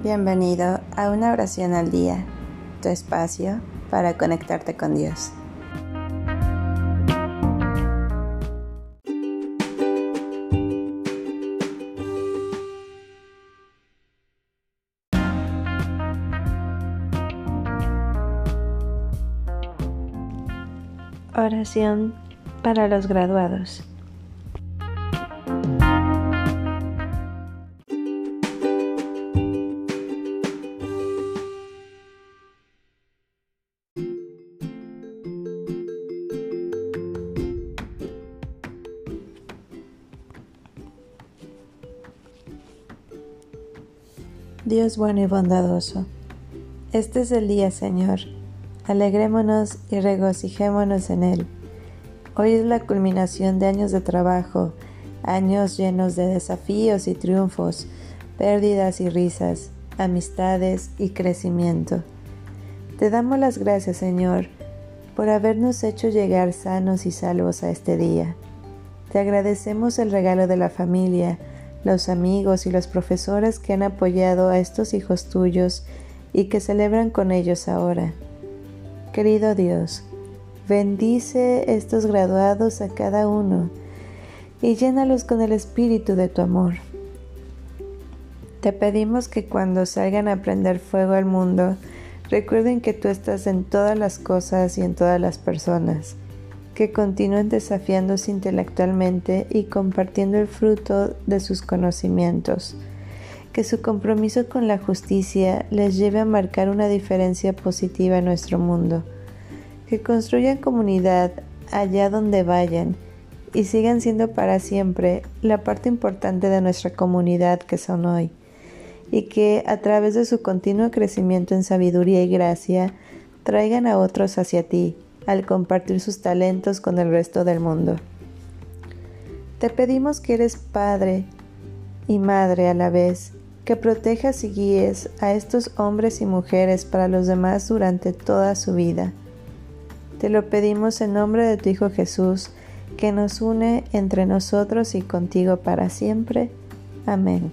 Bienvenido a una oración al día, tu espacio para conectarte con Dios. Oración para los graduados. Dios bueno y bondadoso, este es el día, Señor. Alegrémonos y regocijémonos en él. Hoy es la culminación de años de trabajo, años llenos de desafíos y triunfos, pérdidas y risas, amistades y crecimiento. Te damos las gracias, Señor, por habernos hecho llegar sanos y salvos a este día. Te agradecemos el regalo de la familia, los amigos y los profesores que han apoyado a estos hijos tuyos y que celebran con ellos ahora. Querido Dios, bendice estos graduados a cada uno y llénalos con el espíritu de tu amor. Te pedimos que cuando salgan a prender fuego al mundo, recuerden que tú estás en todas las cosas y en todas las personas que continúen desafiándose intelectualmente y compartiendo el fruto de sus conocimientos, que su compromiso con la justicia les lleve a marcar una diferencia positiva en nuestro mundo, que construyan comunidad allá donde vayan y sigan siendo para siempre la parte importante de nuestra comunidad que son hoy, y que a través de su continuo crecimiento en sabiduría y gracia traigan a otros hacia ti al compartir sus talentos con el resto del mundo. Te pedimos que eres Padre y Madre a la vez, que protejas y guíes a estos hombres y mujeres para los demás durante toda su vida. Te lo pedimos en nombre de tu Hijo Jesús, que nos une entre nosotros y contigo para siempre. Amén.